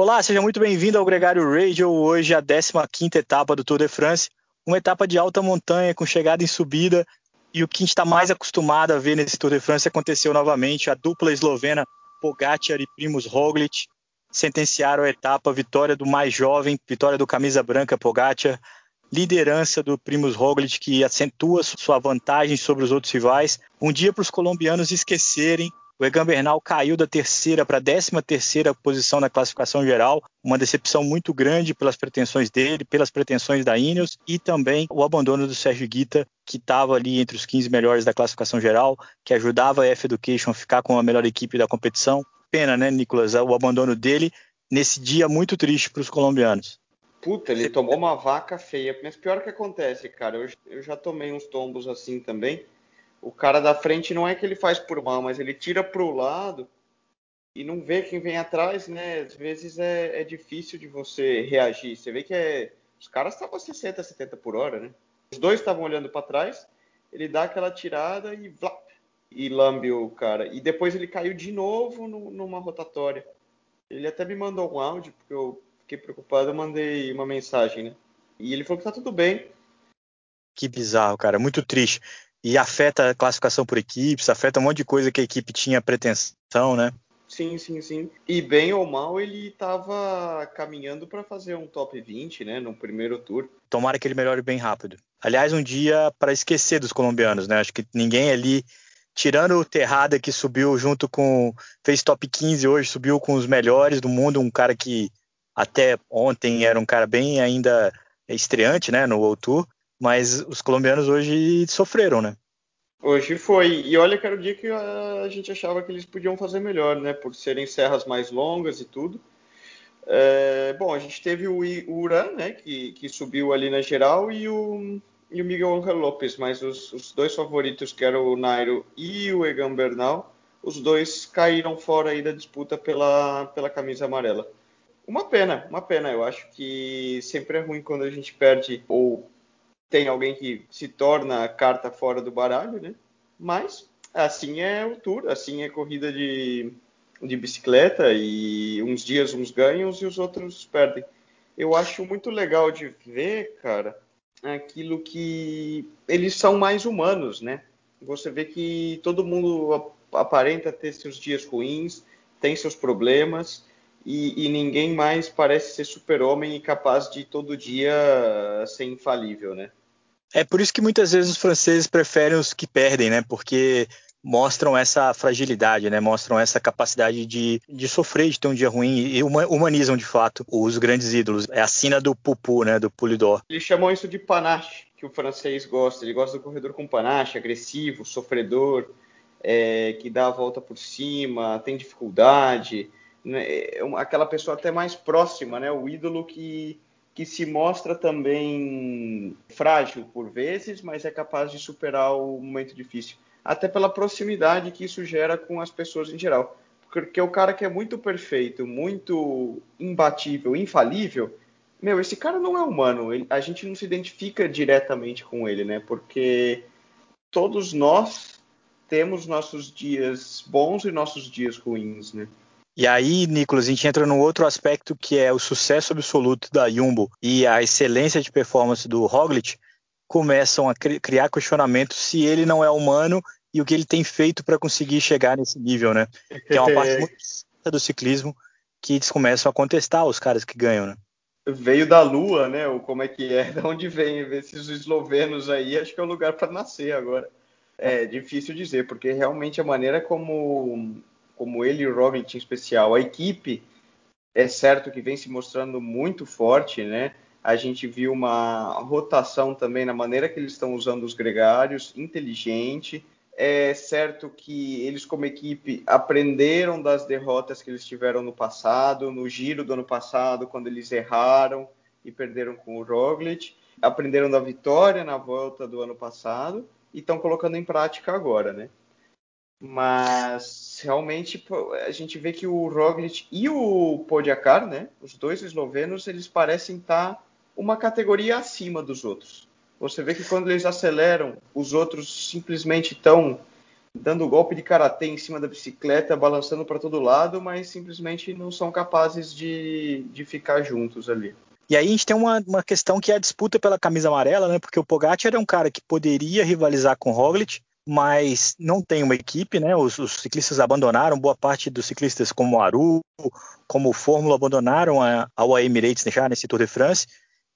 Olá, seja muito bem-vindo ao Gregário Radio. Hoje a 15ª etapa do Tour de France, uma etapa de alta montanha com chegada em subida. E o que a gente está mais acostumado a ver nesse Tour de France aconteceu novamente. A dupla eslovena Pogacar e Primoz Roglic sentenciaram a etapa, vitória do mais jovem, vitória do camisa branca Pogacar, liderança do Primoz Roglic que acentua sua vantagem sobre os outros rivais. Um dia para os colombianos esquecerem o Egan Bernal caiu da terceira para a décima terceira posição na classificação geral, uma decepção muito grande pelas pretensões dele, pelas pretensões da Ineos e também o abandono do Sérgio Guita, que estava ali entre os 15 melhores da classificação geral, que ajudava a F-Education a ficar com a melhor equipe da competição. Pena, né, Nicolas, o abandono dele nesse dia muito triste para os colombianos. Puta, ele tomou uma vaca feia. Mas pior que acontece, cara, eu, eu já tomei uns tombos assim também o cara da frente não é que ele faz por mal, mas ele tira para o lado e não vê quem vem atrás, né? Às vezes é, é difícil de você reagir. Você vê que é, os caras estavam a 60, 70 por hora, né? Os dois estavam olhando para trás, ele dá aquela tirada e vlap, e lambe o cara. E depois ele caiu de novo no, numa rotatória. Ele até me mandou um áudio, porque eu fiquei preocupado, eu mandei uma mensagem, né? E ele falou que tá tudo bem. Que bizarro, cara, muito triste e afeta a classificação por equipes, afeta um monte de coisa que a equipe tinha pretensão, né? Sim, sim, sim. E bem ou mal, ele estava caminhando para fazer um top 20, né, no primeiro tour. Tomara que ele melhore bem rápido. Aliás, um dia para esquecer dos colombianos, né? Acho que ninguém ali, tirando o Terrada que subiu junto com fez top 15 hoje, subiu com os melhores do mundo, um cara que até ontem era um cara bem ainda estreante, né, no World Tour. Mas os colombianos hoje sofreram, né? Hoje foi. E olha que era o dia que a gente achava que eles podiam fazer melhor, né? Por serem serras mais longas e tudo. É, bom, a gente teve o, Uran, né? Que, que subiu ali na geral, e o, e o Miguel Angel Lopes. Mas os, os dois favoritos, que eram o Nairo e o Egan Bernal, os dois caíram fora aí da disputa pela, pela camisa amarela. Uma pena, uma pena. Eu acho que sempre é ruim quando a gente perde ou tem alguém que se torna a carta fora do baralho, né? Mas assim é o tour, assim é corrida de, de bicicleta e uns dias uns ganham e os outros perdem. Eu acho muito legal de ver, cara, aquilo que eles são mais humanos, né? Você vê que todo mundo aparenta ter seus dias ruins, tem seus problemas e, e ninguém mais parece ser super-homem e capaz de todo dia ser infalível, né? É por isso que muitas vezes os franceses preferem os que perdem, né? Porque mostram essa fragilidade, né? Mostram essa capacidade de, de sofrer, de ter um dia ruim e humanizam de fato os grandes ídolos. É a sina do pupu, né? Do pulidor. Eles chamam isso de panache, que o francês gosta. Ele gosta do corredor com panache, agressivo, sofredor, é, que dá a volta por cima, tem dificuldade. Né? É aquela pessoa até mais próxima, né? O ídolo que que se mostra também frágil por vezes, mas é capaz de superar o momento difícil. Até pela proximidade que isso gera com as pessoas em geral. Porque o cara que é muito perfeito, muito imbatível, infalível, meu, esse cara não é humano. Ele, a gente não se identifica diretamente com ele, né? Porque todos nós temos nossos dias bons e nossos dias ruins, né? E aí, Nicolas, a gente entra num outro aspecto que é o sucesso absoluto da Jumbo e a excelência de performance do Roglic começam a criar questionamentos se ele não é humano e o que ele tem feito para conseguir chegar nesse nível, né? Que é uma parte muito do ciclismo que eles começam a contestar os caras que ganham, né? Veio da Lua, né? Ou como é que é? De onde vem esses eslovenos aí? Acho que é o lugar para nascer agora. É difícil dizer, porque realmente a maneira como como ele e o Roglic em especial, a equipe é certo que vem se mostrando muito forte, né? A gente viu uma rotação também na maneira que eles estão usando os gregários, inteligente. É certo que eles, como equipe, aprenderam das derrotas que eles tiveram no passado, no giro do ano passado, quando eles erraram e perderam com o Roglic. Aprenderam da vitória na volta do ano passado e estão colocando em prática agora, né? Mas realmente a gente vê que o Roglic e o Podjakar, né, os dois eslovenos, eles parecem estar uma categoria acima dos outros. Você vê que quando eles aceleram, os outros simplesmente estão dando golpe de karatê em cima da bicicleta, balançando para todo lado, mas simplesmente não são capazes de, de ficar juntos ali. E aí a gente tem uma, uma questão que é a disputa pela camisa amarela, né? Porque o Pogacar é um cara que poderia rivalizar com o Roglic, mas não tem uma equipe, né? Os, os, ciclistas abandonaram, boa parte dos ciclistas como Aru, como o Fórmula abandonaram a, a Emirates já nesse Tour de France,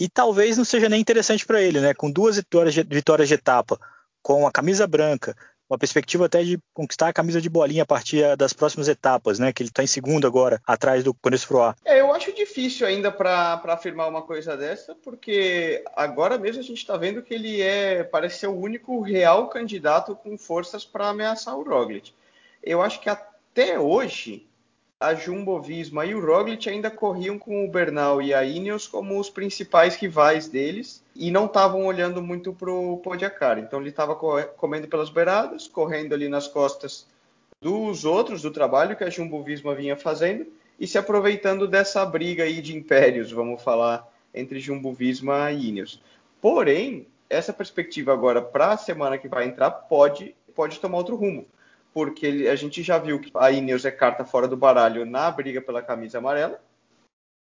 e talvez não seja nem interessante para ele, né? Com duas vitórias de, vitórias de etapa, com a camisa branca, uma perspectiva até de conquistar a camisa de bolinha a partir das próximas etapas, né? Que ele está em segundo agora, atrás do Froa. É, difícil ainda para afirmar uma coisa dessa, porque agora mesmo a gente está vendo que ele é parece ser o único real candidato com forças para ameaçar o Roglic. Eu acho que até hoje a Jumbo Visma e o Roglic ainda corriam com o Bernal e a Ineos como os principais rivais deles e não estavam olhando muito para o Pogacar. Então ele estava comendo pelas beiradas, correndo ali nas costas dos outros, do trabalho que a Jumbo Visma vinha fazendo e se aproveitando dessa briga aí de impérios, vamos falar, entre Jumbo Visma e Ineos. Porém, essa perspectiva agora para a semana que vai entrar pode, pode tomar outro rumo porque a gente já viu que a Ineos é carta fora do baralho na briga pela camisa amarela.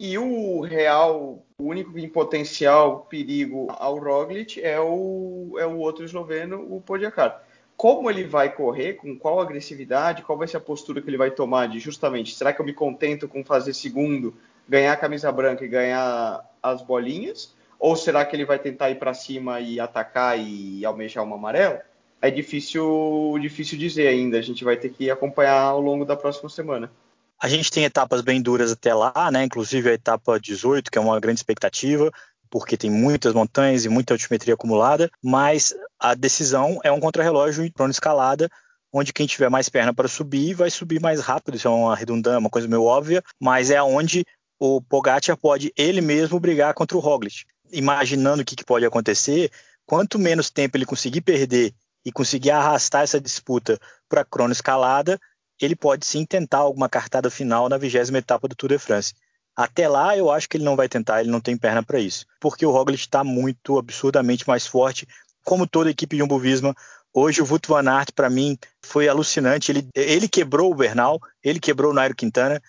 E o real, o único em potencial perigo ao Roglic é o, é o outro esloveno, o Pogacar. Como ele vai correr, com qual agressividade, qual vai ser a postura que ele vai tomar de justamente, será que eu me contento com fazer segundo, ganhar a camisa branca e ganhar as bolinhas? Ou será que ele vai tentar ir para cima e atacar e almejar uma amarela? é difícil, difícil dizer ainda. A gente vai ter que acompanhar ao longo da próxima semana. A gente tem etapas bem duras até lá, né? Inclusive a etapa 18, que é uma grande expectativa, porque tem muitas montanhas e muita altimetria acumulada, mas a decisão é um contrarrelógio em escalada, onde quem tiver mais perna para subir vai subir mais rápido. Isso é uma redundância, uma coisa meio óbvia, mas é onde o Pogacar pode ele mesmo brigar contra o Roglic. Imaginando o que, que pode acontecer, quanto menos tempo ele conseguir perder e conseguir arrastar essa disputa para a crono escalada, ele pode sim tentar alguma cartada final na vigésima etapa do Tour de France. Até lá, eu acho que ele não vai tentar, ele não tem perna para isso, porque o Roglic está muito absurdamente mais forte, como toda a equipe de Jumbo Visma. Hoje o Wout van Aert, para mim, foi alucinante. Ele, ele quebrou o Bernal, ele quebrou o Nairo Quintana,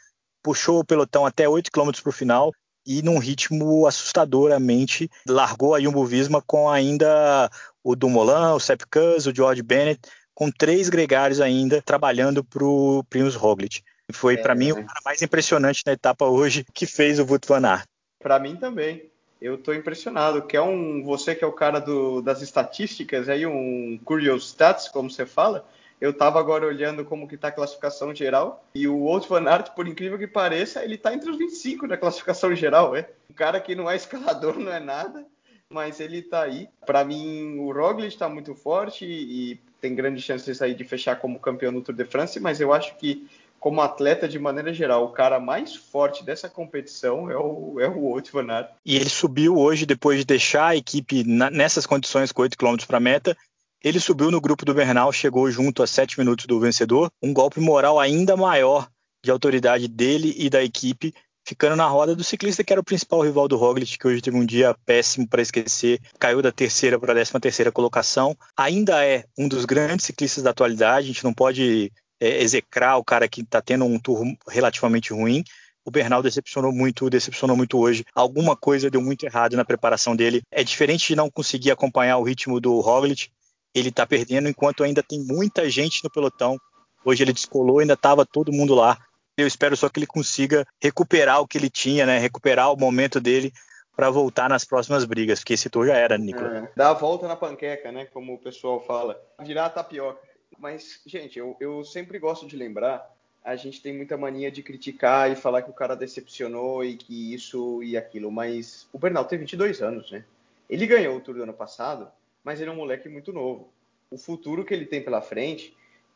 puxou o pelotão até 8 km para o final e num ritmo assustadoramente largou a Jumbo Visma com ainda o Dumoulin, o Sepp Kuss, o George Bennett, com três gregários ainda trabalhando para o Primus Roglic. Foi, é, para mim, o cara mais impressionante na etapa hoje que fez o Wout van Aert. Para mim também. Eu estou impressionado. Que é um, você que é o cara do, das estatísticas, aí um curious stats, como você fala. Eu estava agora olhando como que está a classificação geral e o Wout van Aert, por incrível que pareça, ele está entre os 25 da classificação geral, é. Um cara que não é escalador, não é nada, mas ele está aí. Para mim, o Roglic está muito forte e tem grandes chances aí de fechar como campeão do Tour de France, mas eu acho que como atleta de maneira geral, o cara mais forte dessa competição é o, é o Wout van Aert. E ele subiu hoje, depois de deixar a equipe na, nessas condições com 8 km para meta, ele subiu no grupo do Bernal, chegou junto a 7 minutos do vencedor, um golpe moral ainda maior de autoridade dele e da equipe, ficando na roda do ciclista que era o principal rival do Roglic, que hoje teve um dia péssimo para esquecer, caiu da terceira para a décima terceira colocação. Ainda é um dos grandes ciclistas da atualidade, a gente não pode é, execrar o cara que está tendo um tour relativamente ruim. O Bernal decepcionou muito, decepcionou muito hoje. Alguma coisa deu muito errado na preparação dele. É diferente de não conseguir acompanhar o ritmo do Roglic. Ele está perdendo enquanto ainda tem muita gente no pelotão. Hoje ele descolou, ainda estava todo mundo lá. Eu espero só que ele consiga recuperar o que ele tinha, né? Recuperar o momento dele para voltar nas próximas brigas, porque esse tour já era, Nicolas. É, dá a volta na panqueca, né? Como o pessoal fala. Virar a tapioca. Mas, gente, eu, eu sempre gosto de lembrar a gente tem muita mania de criticar e falar que o cara decepcionou e que isso e aquilo, mas o Bernal tem 22 anos, né? Ele ganhou o Tour do ano passado, mas ele é um moleque muito novo. O futuro que ele tem pela frente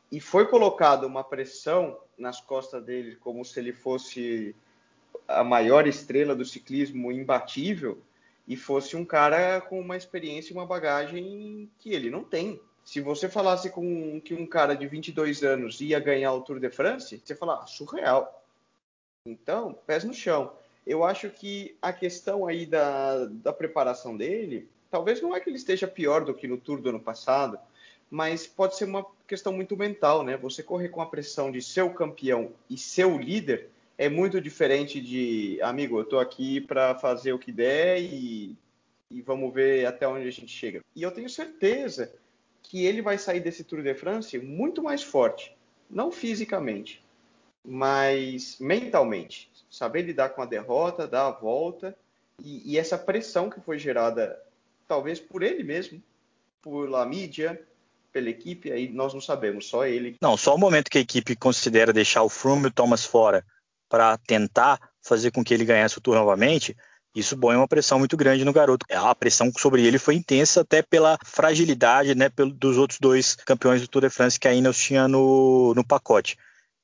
e foi colocado uma pressão nas costas dele como se ele fosse a maior estrela do ciclismo imbatível e fosse um cara com uma experiência e uma bagagem que ele não tem. Se você falasse com que um cara de 22 anos ia ganhar o Tour de France, você fala, ah, surreal. Então, pés no chão. Eu acho que a questão aí da, da preparação dele, talvez não é que ele esteja pior do que no Tour do ano passado, mas pode ser uma questão muito mental, né? Você correr com a pressão de ser o campeão e ser o líder é muito diferente de, amigo, eu tô aqui para fazer o que der e, e vamos ver até onde a gente chega. E eu tenho certeza que ele vai sair desse Tour de France muito mais forte, não fisicamente, mas mentalmente. Saber lidar com a derrota, dar a volta e, e essa pressão que foi gerada, talvez por ele mesmo, por la mídia, pela equipe, aí nós não sabemos, só ele. Não, só o momento que a equipe considera deixar o Froome e o Thomas fora para tentar fazer com que ele ganhasse o Tour novamente, isso põe uma pressão muito grande no garoto. A pressão sobre ele foi intensa até pela fragilidade né, dos outros dois campeões do Tour de France que a Ineos tinha no, no pacote.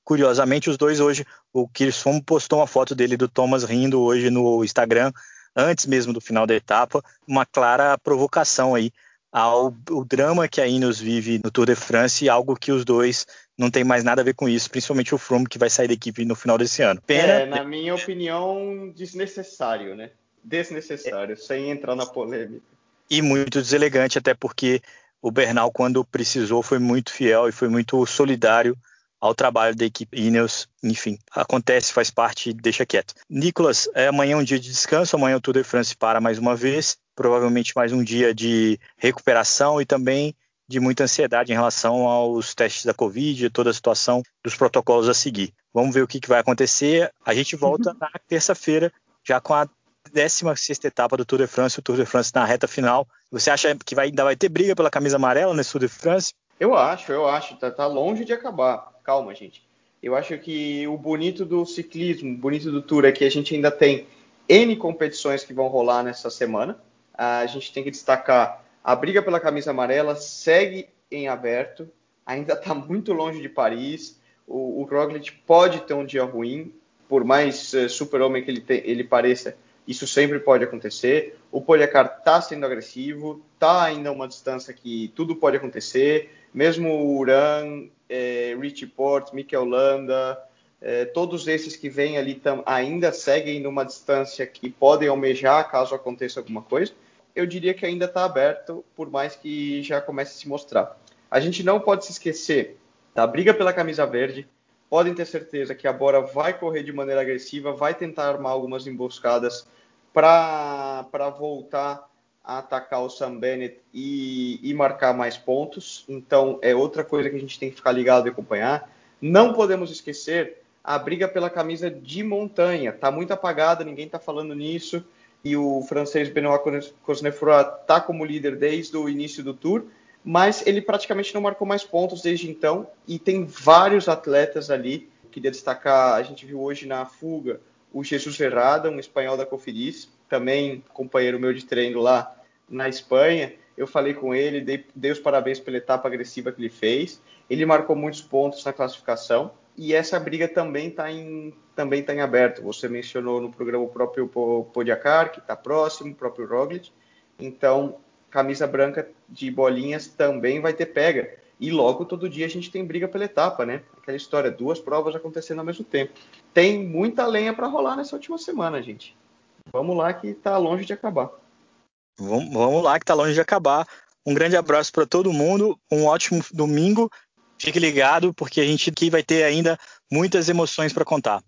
Curiosamente, os dois hoje, o Kirsfom postou uma foto dele do Thomas rindo hoje no Instagram, antes mesmo do final da etapa, uma clara provocação aí ao, ao drama que a Ineos vive no Tour de France, algo que os dois não tem mais nada a ver com isso, principalmente o Froome que vai sair da equipe no final desse ano. Pena, é, na minha opinião, desnecessário, né? Desnecessário, é, sem entrar na polêmica. E muito deselegante, até porque o Bernal, quando precisou, foi muito fiel e foi muito solidário ao trabalho da equipe Ineos. Enfim, acontece, faz parte, deixa quieto. Nicolas, é amanhã um dia de descanso, amanhã o Tour de France para mais uma vez, provavelmente mais um dia de recuperação e também de muita ansiedade em relação aos testes da Covid e toda a situação dos protocolos a seguir. Vamos ver o que, que vai acontecer. A gente volta uhum. na terça-feira, já com a 16 etapa do Tour de France, o Tour de France na reta final. Você acha que vai, ainda vai ter briga pela camisa amarela nesse Tour de France? Eu acho, eu acho. Tá, tá longe de acabar calma, gente. Eu acho que o bonito do ciclismo, o bonito do Tour é que a gente ainda tem N competições que vão rolar nessa semana. A gente tem que destacar a briga pela camisa amarela segue em aberto, ainda está muito longe de Paris. O, o Roglic pode ter um dia ruim, por mais uh, super-homem que ele, te, ele pareça, isso sempre pode acontecer. O Poliacar está sendo agressivo, está ainda uma distância que tudo pode acontecer. Mesmo o Uran é, Richie Port, Mikel Landa, é, todos esses que vêm ali tam, ainda seguem numa distância que podem almejar caso aconteça alguma coisa. Eu diria que ainda está aberto, por mais que já comece a se mostrar. A gente não pode se esquecer da briga pela camisa verde. Podem ter certeza que a Bora vai correr de maneira agressiva, vai tentar armar algumas emboscadas para voltar a atacar o Sam Bennett e, e, marcar mais pontos. Então é outra coisa que a gente tem que ficar ligado e acompanhar. Não podemos esquecer a briga pela camisa de montanha. Está muito apagada, ninguém está falando nisso. E o francês Benoit Cosnefroy está como líder desde o início do Tour, mas ele praticamente não marcou mais pontos desde então. E tem vários atletas ali. Queria destacar, a gente viu hoje na fuga o Jesus Ferrada, um espanhol da Cofidis, também companheiro meu de treino lá na Espanha. Eu falei com ele, dei, dei os parabéns pela etapa agressiva que ele fez. Ele marcou muitos pontos na classificação e essa briga também está em, também tá em aberto. Você mencionou no programa o próprio Podiacar, que está próximo, o próprio Roglic. Então, camisa branca de bolinhas também vai ter pega. E logo todo dia a gente tem briga pela etapa, né? Aquela história, duas provas acontecendo ao mesmo tempo. Tem muita lenha para rolar nessa última semana, gente. Vamos lá que está longe de acabar. Vamos, vamos lá que está longe de acabar. Um grande abraço para todo mundo, um ótimo domingo. Fique ligado porque a gente aqui vai ter ainda muitas emoções para contar.